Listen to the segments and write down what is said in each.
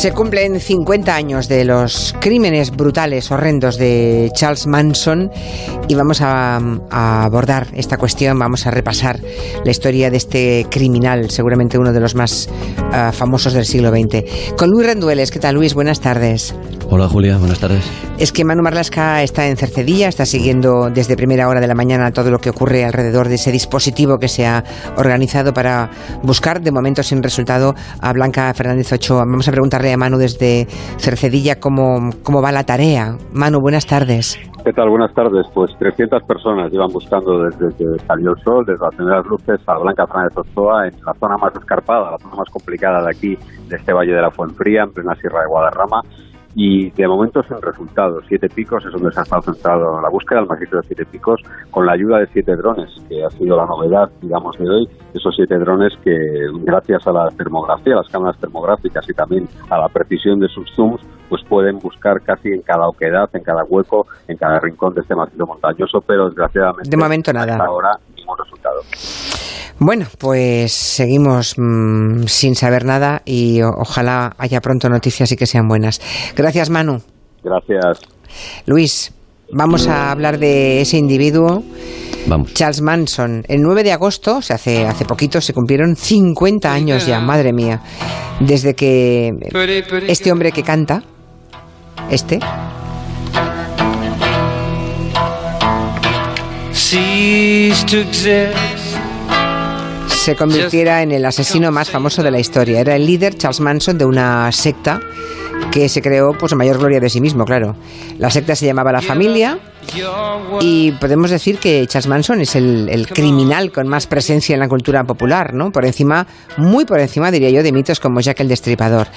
Se cumplen 50 años de los crímenes brutales, horrendos de Charles Manson y vamos a, abordar esta cuestión, vamos a repasar la historia de este criminal, seguramente uno de los más uh, famosos del siglo XX. Con Luis Rendueles, ¿qué tal Luis? Buenas tardes. Hola Julia, buenas tardes. Es que Manu Marlasca está en Cercedilla, está siguiendo desde primera hora de la mañana todo lo que ocurre alrededor de ese dispositivo que se ha organizado para buscar, de momento sin resultado, a Blanca Fernández Ochoa. Vamos a preguntarle a Manu desde Cercedilla cómo, cómo va la tarea. Manu, buenas tardes. ¿Qué tal? Buenas tardes. Pues 300 personas llevan buscando desde que salió el sol, desde las primeras luces, a Blanca Fernández Ochoa, en la zona más escarpada, la zona más complicada de aquí, de este Valle de la Fuenfría, en plena Sierra de Guadarrama y de momento son resultados. Siete Picos es donde se ha estado centrado la búsqueda, el macizo de Siete Picos, con la ayuda de siete drones, que ha sido la novedad, digamos, de hoy. Esos siete drones que, gracias a la termografía, las cámaras termográficas y también a la precisión de sus zooms, pues pueden buscar casi en cada oquedad, en cada hueco, en cada rincón de este macizo montañoso, pero desgraciadamente de momento nada. hasta ahora ningún resultado. Bueno, pues seguimos mmm, sin saber nada y o ojalá haya pronto noticias y que sean buenas. Gracias, Manu. Gracias. Luis, vamos a hablar de ese individuo. Vamos. Charles Manson. El 9 de agosto, o sea, hace, hace poquito, se cumplieron 50 años ya, madre mía, desde que este hombre que canta, este, se convirtiera en el asesino más famoso de la historia. Era el líder, Charles Manson, de una secta que se creó pues a mayor gloria de sí mismo, claro. La secta se llamaba La Familia y podemos decir que Charles Manson es el, criminal con más presencia en la cultura popular, ¿no? Por encima, muy por encima, diría yo, de mitos como Jack el Destripador.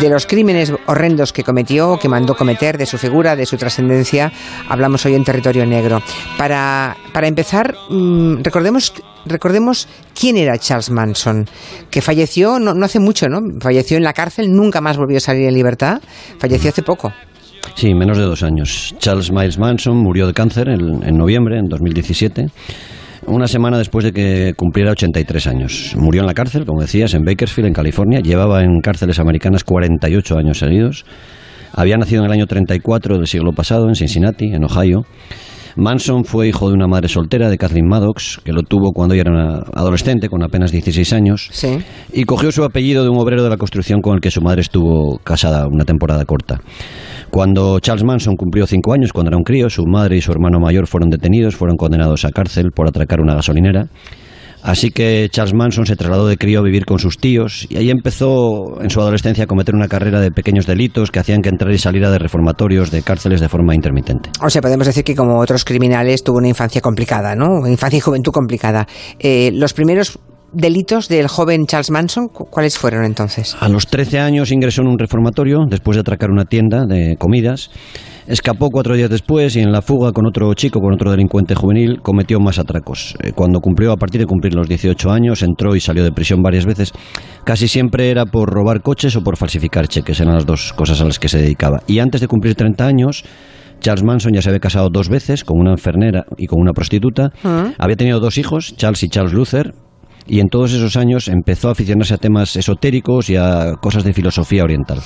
De los crímenes horrendos que cometió, que mandó cometer, de su figura, de su trascendencia, hablamos hoy en Territorio Negro. Para, para empezar, mmm, recordemos recordemos quién era Charles Manson, que falleció no, no, hace mucho, ¿no? Falleció en la cárcel, nunca más volvió a salir en libertad, falleció hace poco. Sí, menos de dos años. Charles Miles Manson murió de cáncer en, en noviembre, en 2017 una semana después de que cumpliera 83 años. Murió en la cárcel, como decías, en Bakersfield, en California. Llevaba en cárceles americanas 48 años seguidos. Había nacido en el año 34 del siglo pasado, en Cincinnati, en Ohio. Manson fue hijo de una madre soltera, de Kathleen Maddox, que lo tuvo cuando ella era una adolescente, con apenas 16 años, sí. y cogió su apellido de un obrero de la construcción con el que su madre estuvo casada una temporada corta. Cuando Charles Manson cumplió cinco años, cuando era un crío, su madre y su hermano mayor fueron detenidos, fueron condenados a cárcel por atracar una gasolinera. Así que Charles Manson se trasladó de crío a vivir con sus tíos y ahí empezó en su adolescencia a cometer una carrera de pequeños delitos que hacían que entrara y saliera de reformatorios, de cárceles de forma intermitente. O sea, podemos decir que como otros criminales tuvo una infancia complicada, ¿no? Infancia y juventud complicada. Eh, los primeros delitos del joven Charles Manson, ¿cuáles fueron entonces? A los 13 años ingresó en un reformatorio después de atracar una tienda de comidas. Escapó cuatro días después y en la fuga con otro chico, con otro delincuente juvenil, cometió más atracos. Eh, Cuando cumplió, a partir de cumplir los 18 años, entró y salió de prisión varias veces. Casi siempre era por robar coches o por falsificar cheques, eran las dos cosas a las que se dedicaba. Y antes de cumplir 30 años, Charles Manson ya se había casado dos veces con una enfermera y con una prostituta. ¿Mm? Había tenido dos hijos, Charles y Charles Luther, y en todos esos años empezó a aficionarse a temas esotéricos y a cosas de filosofía oriental.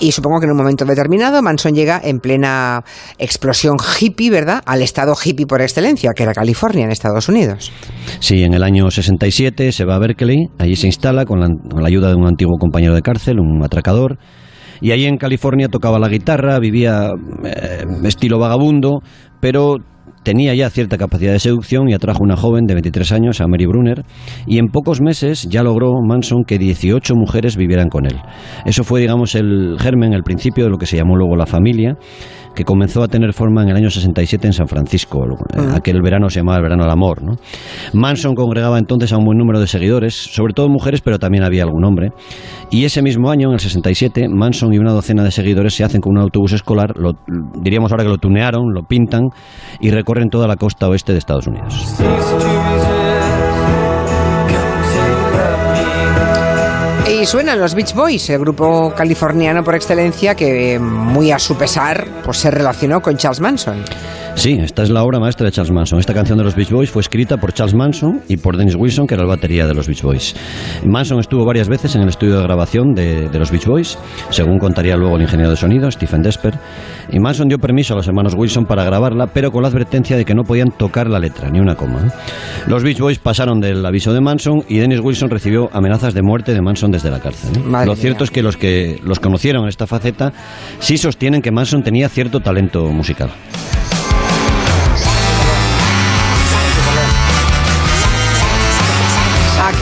Y supongo que en un momento determinado Manson llega en plena explosión hippie, ¿verdad? Al estado hippie por excelencia, que era California, en Estados Unidos. Sí, en el año 67 se va a Berkeley, allí se instala con la, con la ayuda de un antiguo compañero de cárcel, un atracador, y ahí en California tocaba la guitarra, vivía eh, estilo vagabundo, pero tenía ya cierta capacidad de seducción y atrajo una joven de 23 años, a Mary Brunner, y en pocos meses ya logró Manson que 18 mujeres vivieran con él. Eso fue, digamos, el germen, el principio de lo que se llamó luego la familia, que comenzó a tener forma en el año 67 en San Francisco. Ah. Aquel verano se llamaba el verano del amor. ¿no? Manson congregaba entonces a un buen número de seguidores, sobre todo mujeres, pero también había algún hombre. Y ese mismo año, en el 67, Manson y una docena de seguidores se hacen con un autobús escolar, lo, diríamos ahora que lo tunearon, lo pintan y recorren toda la costa oeste de Estados Unidos. Suenan los Beach Boys, el grupo californiano por excelencia que muy a su pesar pues se relacionó con Charles Manson. Sí, esta es la obra maestra de Charles Manson. Esta canción de los Beach Boys fue escrita por Charles Manson y por Dennis Wilson, que era el batería de los Beach Boys. Manson estuvo varias veces en el estudio de grabación de, de los Beach Boys, según contaría luego el ingeniero de sonido, Stephen Desper. Y Manson dio permiso a los hermanos Wilson para grabarla, pero con la advertencia de que no podían tocar la letra, ni una coma. Los Beach Boys pasaron del aviso de Manson y Dennis Wilson recibió amenazas de muerte de Manson desde la cárcel. Madre Lo mía. cierto es que los que los conocieron en esta faceta sí sostienen que Manson tenía cierto talento musical.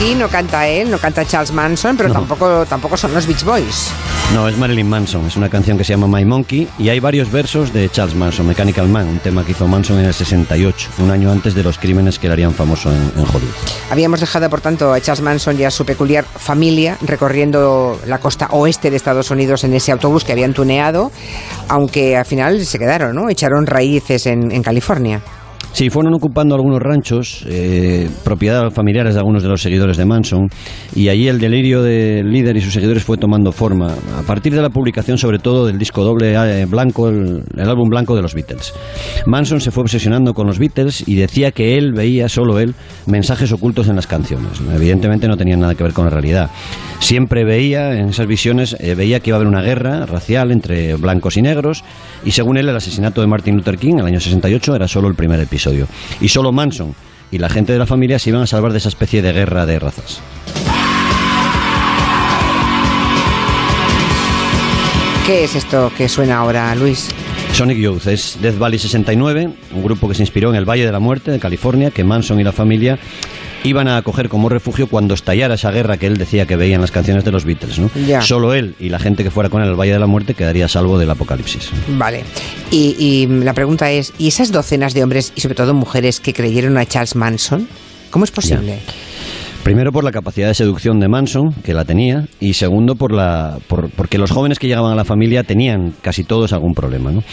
Aquí no canta él, no canta Charles Manson, pero No. tampoco, tampoco son los Beach Boys. No, es Marilyn Manson, es una canción que se llama My Monkey y hay varios versos de Charles Manson, Mechanical Man, un tema que hizo Manson en el 68, un año antes de los crímenes que le harían famoso en, en Hollywood. Habíamos dejado, por tanto, a Charles Manson y a su peculiar familia recorriendo la costa oeste de Estados Unidos en ese autobús que habían tuneado, aunque al final se quedaron, ¿no? Echaron raíces en, en California. Sí, fueron ocupando algunos ranchos, eh, propiedad familiares de algunos de los seguidores de Manson, y allí el delirio del líder y sus seguidores fue tomando forma, a partir de la publicación sobre todo del disco doble eh, blanco, el, álbum blanco de los Beatles. Manson se fue obsesionando con los Beatles y decía que él veía, solo él, mensajes ocultos en las canciones. Evidentemente no tenían nada que ver con la realidad. Siempre veía, en esas visiones, eh, veía que iba a haber una guerra racial entre blancos y negros, y según él el asesinato de Martin Luther King en el año 68 era solo el primer episodio. Y solo Manson y la gente de la familia se iban a salvar de esa especie de guerra de razas. ¿Qué es esto que suena ahora, Luis? Sonic Youth es Death Valley 69, un grupo que se inspiró en el Valle de la Muerte de California, que Manson y la familia iban a acoger como refugio cuando estallara esa guerra que él decía que veía en las canciones de los Beatles. ¿no? Ya. Solo él y la gente que fuera con él al Valle de la Muerte quedaría a salvo del apocalipsis. Vale. Y, y la pregunta es, ¿y esas docenas de hombres y sobre todo mujeres que creyeron a Charles Manson? ¿Cómo es posible? Primero por la capacidad de seducción de Manson, que la tenía, y segundo por la, por- porque los jóvenes que llegaban a la familia tenían casi todos algún problema. ¿no?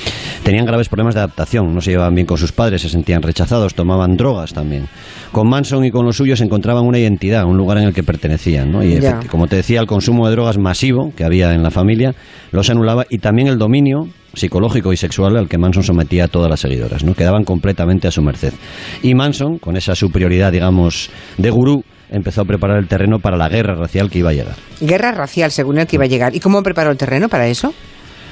Tenían graves problemas de adaptación, no se llevaban bien con sus padres, se sentían rechazados, tomaban drogas también. Con Manson y con los suyos encontraban una identidad, un lugar en el que pertenecían. ¿no? Y como te decía, el consumo de drogas masivo que había en la familia los anulaba y también el dominio psicológico y sexual al que Manson sometía a todas las seguidoras, ¿no? Quedaban completamente a su merced. Y Manson, con esa superioridad, digamos, de gurú, empezó a preparar el terreno para la guerra racial que iba a llegar. Guerra racial, según él, que iba a llegar. ¿Y cómo preparó el terreno para eso?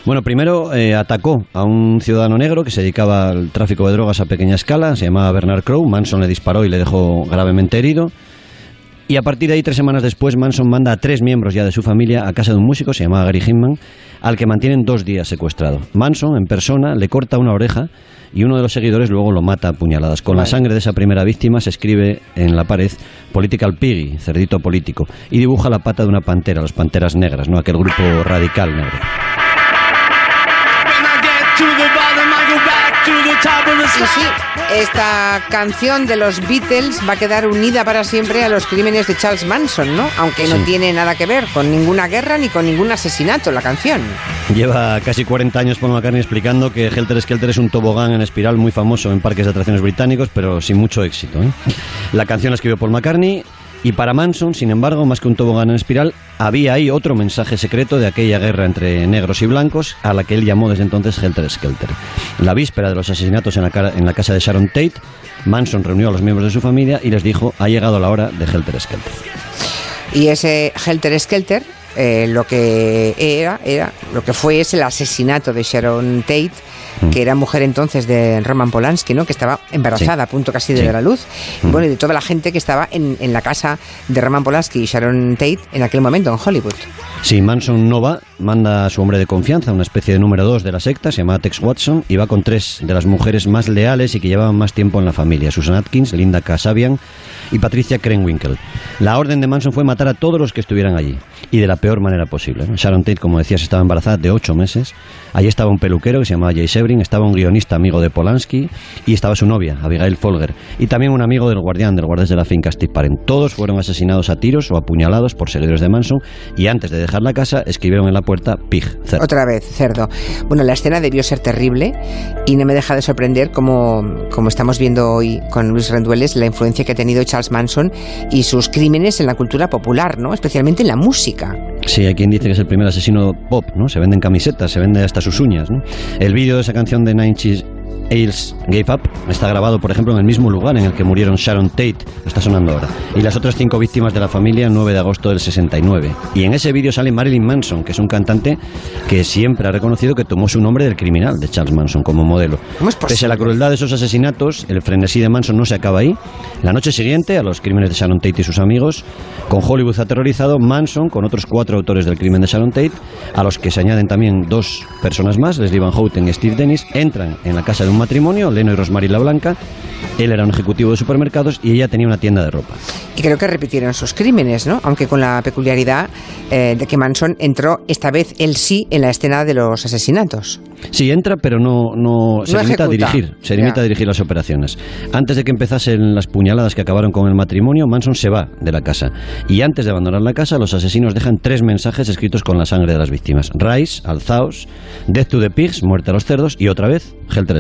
Bueno, primero eh, atacó a un ciudadano negro que se dedicaba al tráfico de drogas a pequeña escala, se llamaba Bernard Crow, Manson le disparó y le dejó gravemente herido. Y a partir de ahí, tres semanas después, Manson manda a tres miembros ya de su familia a casa de un músico, se llamaba Gary Hinman, al que mantienen dos días secuestrado. Manson, en persona, le corta una oreja y uno de los seguidores luego lo mata a puñaladas. Con la sangre de esa primera víctima se escribe en la pared Political Piggy, cerdito político, y dibuja la pata de una pantera, las panteras negras, ¿no? aquel grupo radical negro. Y sí, esta canción de los Beatles va a quedar unida para siempre a los crímenes de Charles Manson, ¿no? Aunque no Sí. tiene nada que ver con ninguna guerra ni con ningún asesinato la canción. Lleva casi 40 años Paul McCartney explicando que Helter Skelter es un tobogán en espiral muy famoso en parques de atracciones británicos, pero sin mucho éxito. ¿eh? La canción la escribió Paul McCartney y para Manson, sin embargo, más que un tobogán en espiral, había ahí otro mensaje secreto de aquella guerra entre negros y blancos a la que él llamó desde entonces Helter Skelter. La víspera de los asesinatos en la, cara- en la casa de Sharon Tate, Manson reunió a los miembros de su familia y les dijo, ha llegado la hora de Helter Skelter. Y ese Helter Skelter, eh, lo que era, era, lo que fue es el asesinato de Sharon Tate, Mm. que era mujer entonces de Roman Polanski, ¿no? Que estaba embarazada, Sí. a punto casi de Sí. dar a luz. Mm. bueno, y de toda la gente que estaba en, en la casa de Roman Polanski y Sharon Tate en aquel momento en Hollywood. Si Manson no va, manda a su hombre de confianza, una especie de número dos de la secta, se llama Tex Watson, y va con tres de las mujeres más leales y que llevaban más tiempo en la familia, Susan Atkins, Linda Kasabian y Patricia Krenwinkel. La orden de Manson fue matar a todos los que estuvieran allí, y de la peor manera posible. Sharon Tate, como decías, estaba embarazada de ocho meses, allí estaba un peluquero que se llamaba Jay Sebring, estaba un guionista amigo de Polanski, y estaba su novia, Abigail Folger, y también un amigo del guardián, del guardián de la finca Steve Parent. Todos fueron asesinados a tiros o apuñalados por seguidores de Manson, y antes de dejar la casa escribieron en la puerta Pig, cerdo. Otra vez, cerdo. Bueno, la escena debió ser terrible y no me deja de sorprender como, como estamos viendo hoy con Luis Rendueles la influencia que ha tenido Charles Manson y sus crímenes en la cultura popular, ¿no? Especialmente en la música. Sí, hay quien dice que es el primer asesino pop, ¿no? Se venden camisetas, se vende hasta sus uñas, ¿no? El vídeo de esa canción de Nine Inch, Ailes Gave Up está grabado, por ejemplo, en el mismo lugar en el que murieron Sharon Tate, está sonando ahora, y las otras cinco víctimas de la familia el 9 de agosto del 69. Y en ese vídeo sale Marilyn Manson, que es un cantante que siempre ha reconocido que tomó su nombre del criminal de Charles Manson como modelo. Pese a la crueldad de esos asesinatos, el frenesí de Manson no se acaba ahí. La noche siguiente, a los crímenes de Sharon Tate y sus amigos, con Hollywood aterrorizado, Manson, con otros cuatro autores del crimen de Sharon Tate, a los que se añaden también dos personas más, Leslie Van Houten y Steve Dennis, entran en la casa de un matrimonio, Leno y Rosemary La Blanca. Él era un ejecutivo de supermercados y ella tenía una tienda de ropa. Y creo que repitieron sus crímenes, ¿no? Aunque con la peculiaridad eh, de que Manson entró esta vez él sí en la escena de los asesinatos. Sí, entra, pero no, no, se limita a dirigir, se limita a dirigir las operaciones. Antes de que empezasen las puñaladas que acabaron con el matrimonio, Manson se va de la casa. Y antes de abandonar la casa, los asesinos dejan tres mensajes escritos con la sangre de las víctimas. Rise, alzaos, Death to the Pigs, muerte a los cerdos, y otra vez, Helter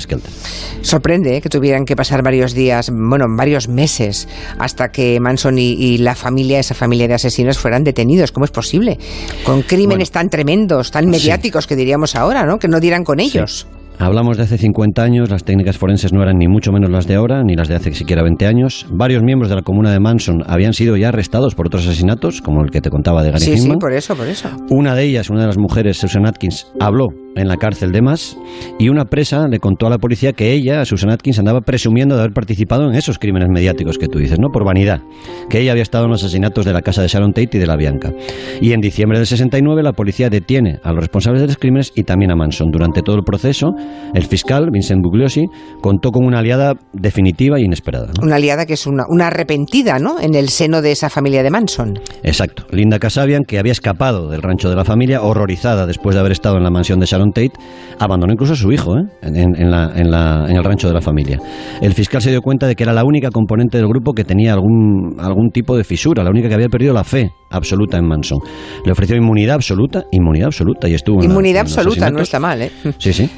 Sorprende ¿eh? que tuvieran que pasar varios días, bueno, varios meses, hasta que Manson y, la familia, esa familia de asesinos, fueran detenidos. ¿Cómo es posible? Con crímenes tan tremendos, tan mediáticos que diríamos ahora, ¿no? Que no dieran con ellos. Hablamos de hace 50 años, las técnicas forenses no eran ni mucho menos las de ahora, ni las de hace siquiera 20 años. Varios miembros de la comuna de Manson habían sido ya arrestados por otros asesinatos, como el que te contaba de Gary Sí, sí, por eso, por eso. Una de ellas, una de las mujeres, Susan Atkins, habló en la cárcel de Mas y una presa le contó a la policía que ella, Susan Atkins, andaba presumiendo de haber participado en esos crímenes mediáticos que tú dices, ¿no? Por vanidad, que ella había estado en los asesinatos de la casa de Sharon Tate y de la Bianca. Y en diciembre del 69 la policía detiene a los responsables de los crímenes y también a Manson. Durante todo el proceso, el fiscal, Vincent Bugliosi, contó con una aliada definitiva e inesperada. Una aliada que es una, una arrepentida, ¿no? En el seno de esa familia de Manson. Exacto. Linda Casabian, que había escapado del rancho de la familia, horrorizada después de haber estado en la mansión de Sharon Tate, abandonó incluso a su hijo ¿eh? en, el rancho de la familia. El fiscal se dio cuenta de que era la única componente del grupo que tenía algún, algún tipo de fisura, la única que había perdido la fe absoluta en Manson. Le ofreció inmunidad absoluta, inmunidad absoluta, y estuvo Inmunidad absoluta, no está mal, ¿eh? Sí, sí.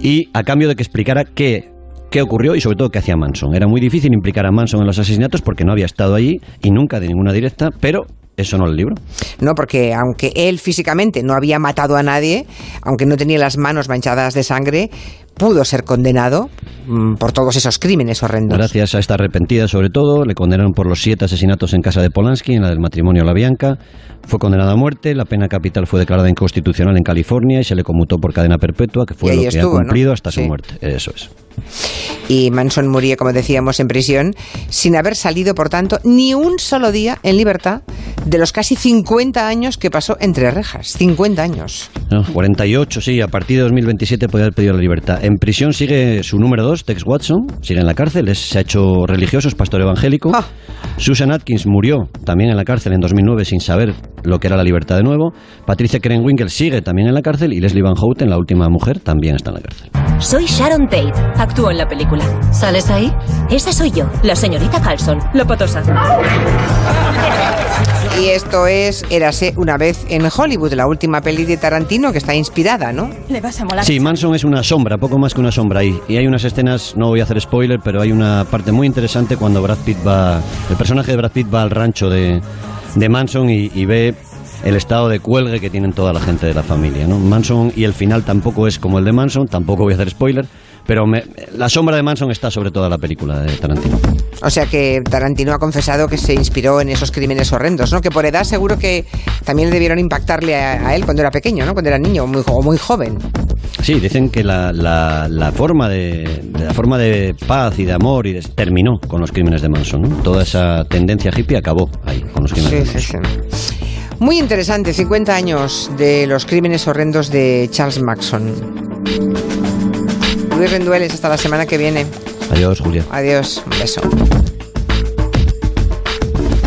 Y a cambio de que explicara qué qué ocurrió y sobre todo qué hacía Manson. Era muy difícil implicar a Manson en los asesinatos porque no había estado allí y nunca de ninguna directa, pero ¿Eso no el libro? No, porque aunque él físicamente no había matado a nadie, aunque no tenía las manos manchadas de sangre, pudo ser condenado mm, por todos esos crímenes horrendos. Gracias a esta arrepentida, sobre todo, le condenaron por los siete asesinatos en casa de Polanski, en la del matrimonio La Bianca. Fue condenado a muerte, la pena capital fue declarada inconstitucional en California y se le conmutó por cadena perpetua, que fue lo que ha cumplido hasta su muerte. Eso es. Y Manson murió, como decíamos, en prisión, sin haber salido, por tanto, ni un solo día en libertad de los casi 50 años que pasó entre rejas. 50 años. 48, sí, a partir de 2027 podría haber pedido la libertad. En prisión sigue su número 2, Tex Watson, sigue en la cárcel, se ha hecho religioso, es pastor evangélico. Ah. Susan Atkins murió también en la cárcel en 2009 sin saber lo que era la libertad de nuevo. Patricia Krenwinkel sigue también en la cárcel y Leslie Van Houten, la última mujer, también está en la cárcel. Soy Sharon Tate, actúo en la película. ¿Sales ahí? Esa soy yo, la señorita Carlson, la patosa. Y esto es Érase una vez en Hollywood, la última peli de Tarantino que está inspirada, ¿no? Le vas a molar. Sí, Manson es una sombra, poco más que una sombra ahí. Y hay unas escenas, no voy a hacer spoiler, pero hay una parte muy interesante cuando Brad Pitt va. El personaje de Brad Pitt va al rancho de, de Manson y, y ve el estado de cuelgue que tienen toda la gente de la familia. ¿no? Manson y el final tampoco es como el de Manson, tampoco voy a hacer spoiler, pero la sombra de Manson está sobre toda la película de Tarantino. O sea que Tarantino ha confesado que se inspiró en esos crímenes horrendos, ¿no? Que por edad seguro que también debieron impactarle a, él cuando era pequeño, ¿no? Cuando era niño o muy, muy joven. Sí, dicen que la, la, forma de, la forma de paz y de amor y terminó con los crímenes de Manson. ¿no? Toda esa tendencia hippie acabó ahí con los crímenes de Manson. Muy interesante, 50 años de los crímenes horrendos de Charles Maxon. Luis Rendueles, hasta la semana que viene. Adiós, Julia. Adiós, un beso.